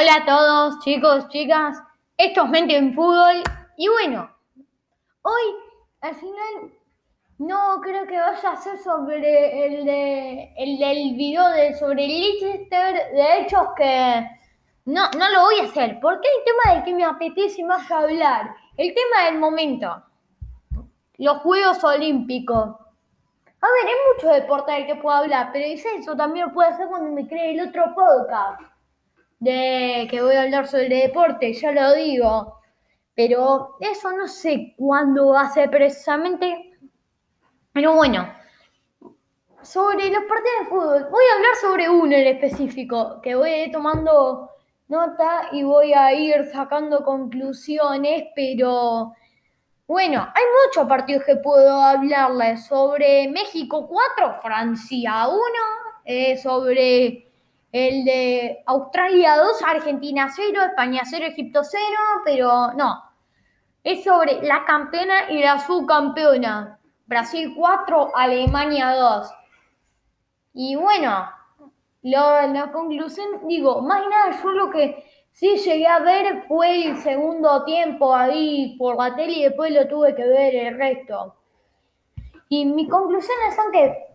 Hola a todos, chicos, chicas. Esto es Mente en Fútbol. Y bueno, hoy al final no creo que vaya a ser sobre el, el del video de, sobre el Leicester. De hecho, que no, no lo voy a hacer. Porque el tema del que me apetece más hablar. El tema del momento. Los Juegos Olímpicos. A ver, hay mucho deporte del que puedo hablar, pero eso también lo puedo hacer cuando me cree el otro podcast de que voy a hablar sobre deporte, ya lo digo. Pero eso no sé cuándo va a ser precisamente. Pero bueno, sobre los partidos de fútbol, voy a hablar sobre uno en específico, que voy a ir tomando nota y voy a ir sacando conclusiones, pero bueno, hay muchos partidos que puedo hablarles sobre México 4, Francia 1, eh, sobre el de Australia 2, Argentina 0, España 0, Egipto 0, pero no. Es sobre la campeona y la subcampeona. Brasil 4, Alemania 2. Y bueno, la conclusión, digo, más nada, yo lo que sí llegué a ver fue el segundo tiempo ahí por la tele y después lo tuve que ver el resto. Y mis conclusiones son que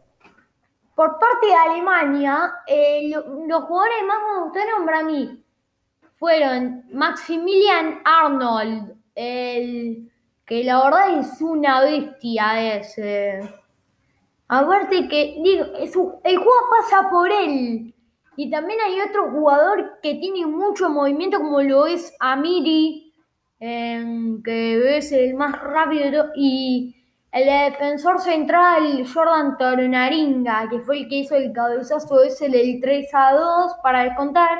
por parte de Alemania, eh, los jugadores más me gustaron para mí fueron Maximilian Arnold, el, que la verdad es una bestia ese. Aparte que, digo, el juego pasa por él. Y también hay otro jugador que tiene mucho movimiento como lo es Amiri, eh, que es el más rápido y el defensor central, Jordan Tornaringa, que fue el que hizo el cabezazo ese del 3 a 2 para descontar.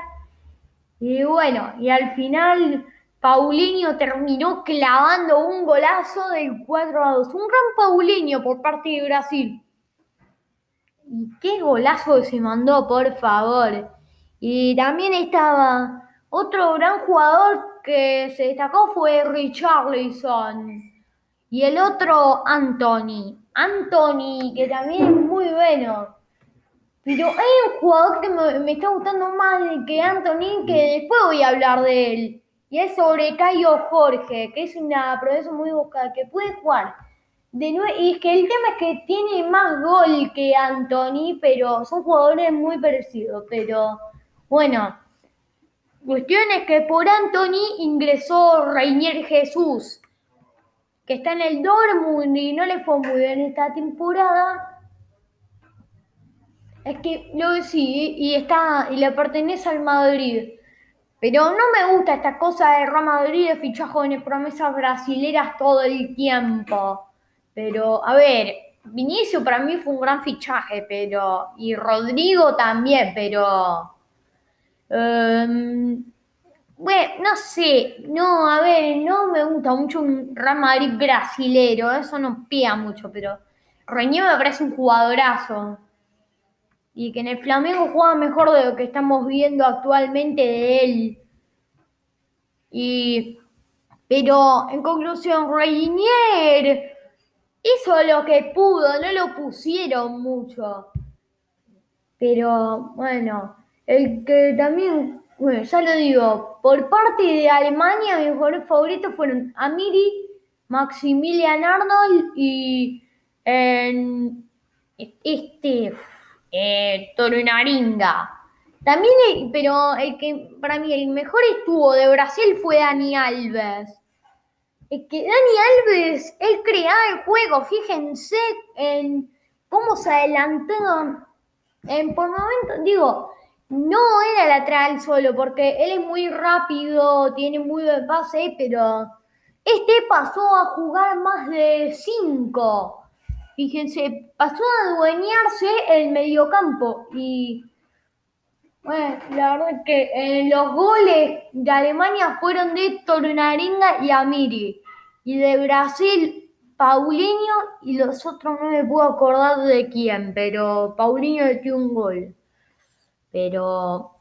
Y bueno, y al final Paulinho terminó clavando un golazo del 4 a 2. Un gran Paulinho por parte de Brasil. Y qué golazo se mandó, por favor. Y también estaba otro gran jugador que se destacó fue Richarlison y el otro, Anthony. Anthony, que también es muy bueno. Pero hay un jugador que me, está gustando más que Anthony, que después voy a hablar de él. Y es sobre Cayo Jorge, que es una promesa muy buscada, que puede jugar. De y es que el tema es que tiene más gol que Anthony, pero son jugadores muy parecidos. Pero bueno, cuestión es que por Anthony ingresó Reinier Jesús que está en el Dortmund y no le fue muy bien esta temporada. Es que lo sí, y está, y le pertenece al Madrid. Pero no me gusta esta cosa de Real Madrid de fichar jóvenes promesas brasileras todo el tiempo. Pero, a ver, Vinicio para mí fue un gran fichaje, pero. Y Rodrigo también, pero. Em, bueno, no sé, no, a ver, no me gusta mucho un Real Madrid brasilero, eso no pega mucho, pero Reñé me parece un jugadorazo. Y que en el Flamengo juega mejor de lo que estamos viendo actualmente de él. Y, pero en conclusión, Reinier hizo lo que pudo, no lo pusieron mucho. Pero bueno, el que también bueno, ya lo digo, por parte de Alemania mis jugadores favoritos fueron Amiri, Maximilian Arnold y este eh. También, pero el que para mí el mejor estuvo de Brasil fue Dani Alves. Es que Dani Alves, él creaba el juego, fíjense en cómo se adelantó. En, por momento, digo, no era lateral solo, porque él es muy rápido, tiene muy buen pase, pero este pasó a jugar más de 5. Fíjense, pasó a adueñarse el mediocampo y bueno, la verdad es que eh, los goles de Alemania fueron de Tornaringa y Amiri. Y de Brasil, Paulinho y los otros no me puedo acordar de quién, pero Paulinho metió un gol. Pero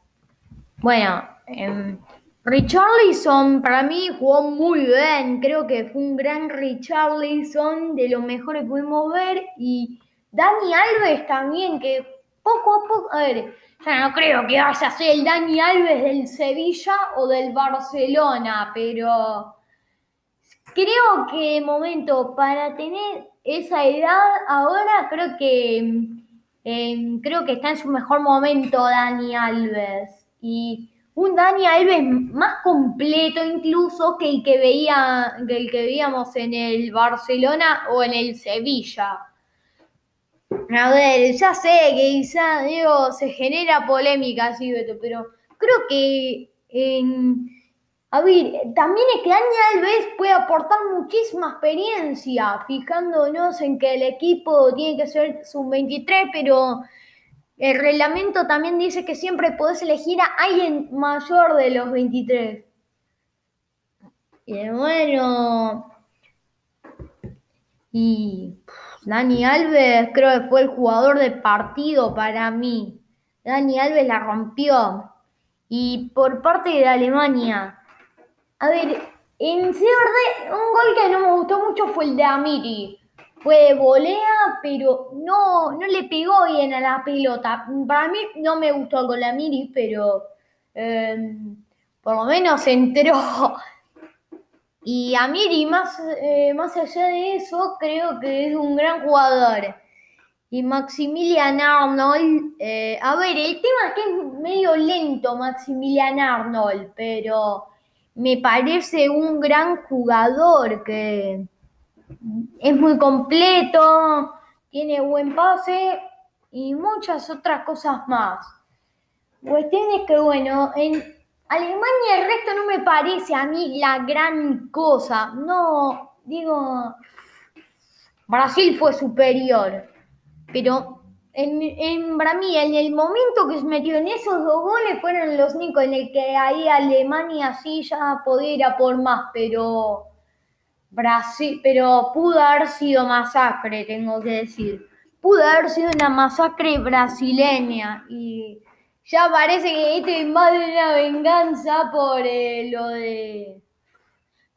bueno, eh, Richarlison para mí jugó muy bien. Creo que fue un gran Richarlison, de lo mejor que pudimos ver. Y Dani Alves también, que poco a poco, a ver, ya no creo que vaya a ser el Dani Alves del Sevilla o del Barcelona, pero creo que de momento para tener esa edad ahora creo que eh, creo que está en su mejor momento Dani Alves y un Dani Alves más completo incluso que el que veía que el que veíamos en el Barcelona o en el Sevilla. A ver, ya sé que quizá digo se genera polémica así, Beto, pero creo que en a ver, también es que Dani Alves puede aportar muchísima experiencia, fijándonos en que el equipo tiene que ser sub-23, pero el reglamento también dice que siempre podés elegir a alguien mayor de los 23. Y bueno, y Dani Alves creo que fue el jugador de partido para mí. Dani Alves la rompió. Y por parte de Alemania, a ver, en sí, un gol que no me gustó mucho fue el de Amiri. Fue de volea, pero no, no le pegó bien a la pelota. Para mí no me gustó con la Amiri, pero em, por lo menos entró. Y Amiri, más, eh, más allá de eso, creo que es un gran jugador. Y Maximilian Arnold, eh, a ver, el tema es que es medio lento Maximilian Arnold, pero me parece un gran jugador que es muy completo, tiene buen pase y muchas otras cosas más. Cuestión es que, bueno, en Alemania el resto no me parece a mí la gran cosa. No, digo, Brasil fue superior, pero en, en, para mí, en el momento que se metió en esos dos goles fueron los únicos en el que ahí Alemania sí ya podía ir a por más, pero Brasil, pero pudo haber sido masacre, tengo que decir. Pudo haber sido una masacre brasileña y ya parece que esto es más de una venganza por eh, lo de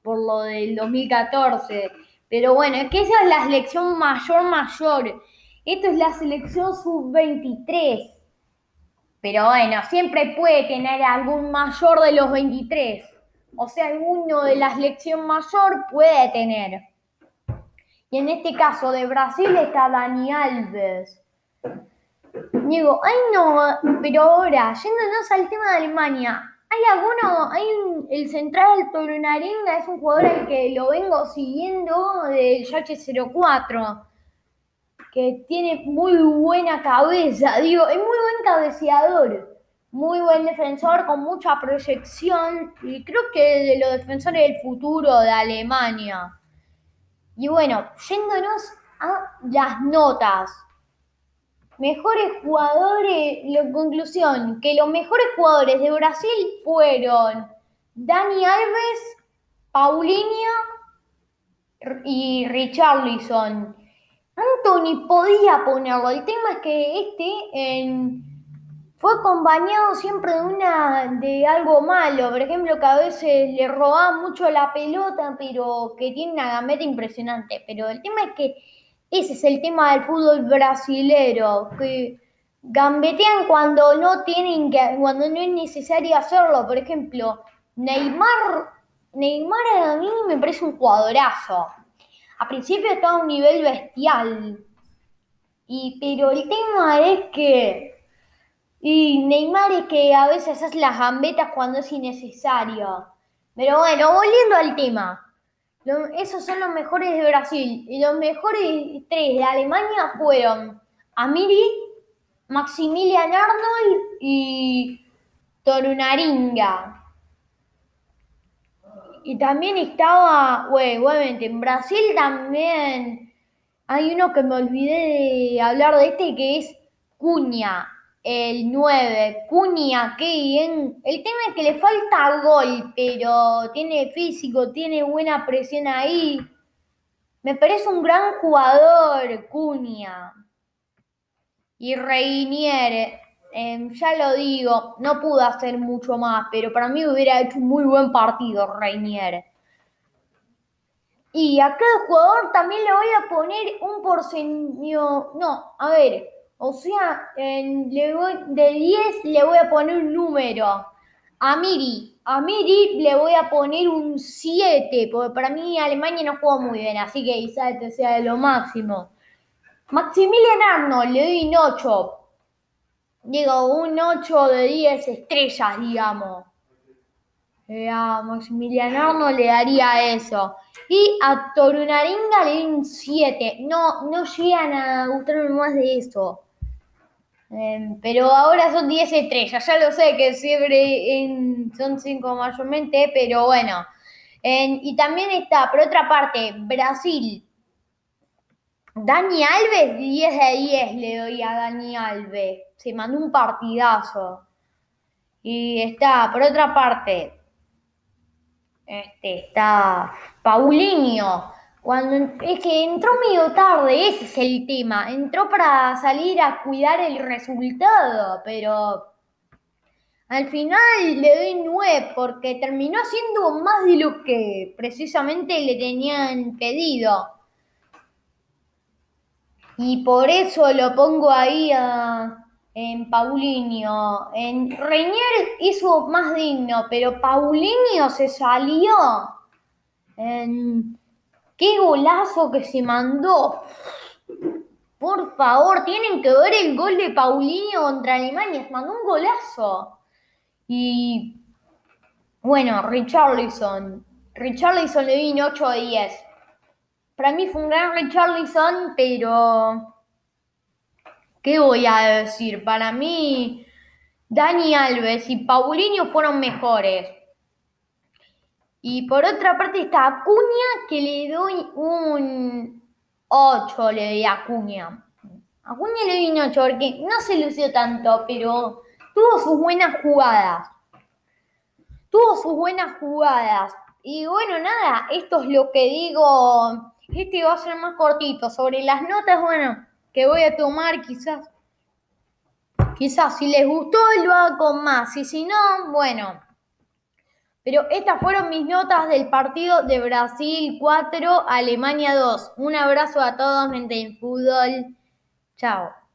por lo del 2014. Pero bueno, es que esa es la selección mayor mayor esto es la selección sub-23. Pero bueno, siempre puede tener algún mayor de los 23. O sea, alguno de la selección mayor puede tener. Y en este caso de Brasil está Dani Alves. Digo, ay no, pero ahora, yéndonos al tema de Alemania, ¿hay alguno, hay un, el central Torunaringa es un jugador al que lo vengo siguiendo del Yache 04 que tiene muy buena cabeza, digo, es muy buen cabeceador, muy buen defensor con mucha proyección y creo que de los defensores del futuro de Alemania. Y bueno, yéndonos a las notas. Mejores jugadores, la conclusión, que los mejores jugadores de Brasil fueron Dani Alves, Paulinho y Richarlison. Anthony podía ponerlo. El tema es que este fue acompañado siempre de una de algo malo. Por ejemplo, que a veces le robaba mucho la pelota, pero que tiene una gambeta impresionante. Pero el tema es que ese es el tema del fútbol brasilero, que gambetean cuando no tienen que, cuando no es necesario hacerlo. Por ejemplo, Neymar, Neymar a mí me parece un jugadorazo. A principio estaba a un nivel bestial. Y, pero el tema es que. Y Neymar es que a veces hace las gambetas cuando es innecesario. Pero bueno, volviendo al tema. esos son los mejores de Brasil. Y los mejores tres de Alemania fueron Amiri, Maximilian Arnold y Torunaringa. Y también estaba, güey, obviamente, en Brasil también hay uno que me olvidé de hablar de este que es Cuña, el 9. Cuña, qué bien. El tema es que le falta gol, pero tiene físico, tiene buena presión ahí. Me parece un gran jugador, Cuña. Y Reinier, Em, ya lo digo, no pudo hacer mucho más, pero para mí hubiera hecho un muy buen partido Reinier. Y a cada jugador también le voy a poner un porcentaje, no, a ver, O sea, le voy, de 10 le voy a poner un número. A Miri, a Miri le voy a poner un 7, porque para mí Alemania no jugó muy bien, así que quizás este sea de lo máximo. Maximilian Arnold le doy un 8. Digo, un 8 de 10 estrellas, digamos. Eh, a Maximilian Arnold le daría eso. Y a Torunaringa le doy un 7. No, no llegan a gustarme más de eso. Em, pero ahora son 10 estrellas, ya lo sé que siempre son 5 mayormente, pero bueno. y también está, por otra parte, Brasil. Dani Alves, 10 de 10 le doy a Dani Alves. Se mandó un partidazo. Y está, por otra parte, este, está Paulinho. Cuando, es que entró medio tarde, ese es el tema. Entró para salir a cuidar el resultado, pero al final le doy nueve porque terminó haciendo más de lo que precisamente le tenían pedido. Y por eso lo pongo ahí en Paulinho. En Reñer hizo más digno, pero Paulinho se salió. En, ¡Qué golazo que se mandó! Por favor, tienen que ver el gol de Paulinho contra Alemania. Mandó un golazo. Y bueno, Richarlison. Richarlison le vino 8 de 10. Para mí fue un gran Richarlison, pero. ¿Qué voy a decir? Para mí, Dani Alves y Paulinho fueron mejores. Y por otra parte está Acuña, que le doy un 8, le doy a Acuña. Acuña le doy un 8 porque no se lució tanto, pero tuvo sus buenas jugadas. Tuvo sus buenas jugadas. Y bueno, nada, esto es lo que digo. Este va a ser más cortito. Sobre las notas, bueno, que voy a tomar quizás. Quizás si les gustó lo hago con más. Y si no, bueno. Pero estas fueron mis notas del partido de Brasil 4, Alemania 2. Un abrazo a todos, mente en fútbol. Chao.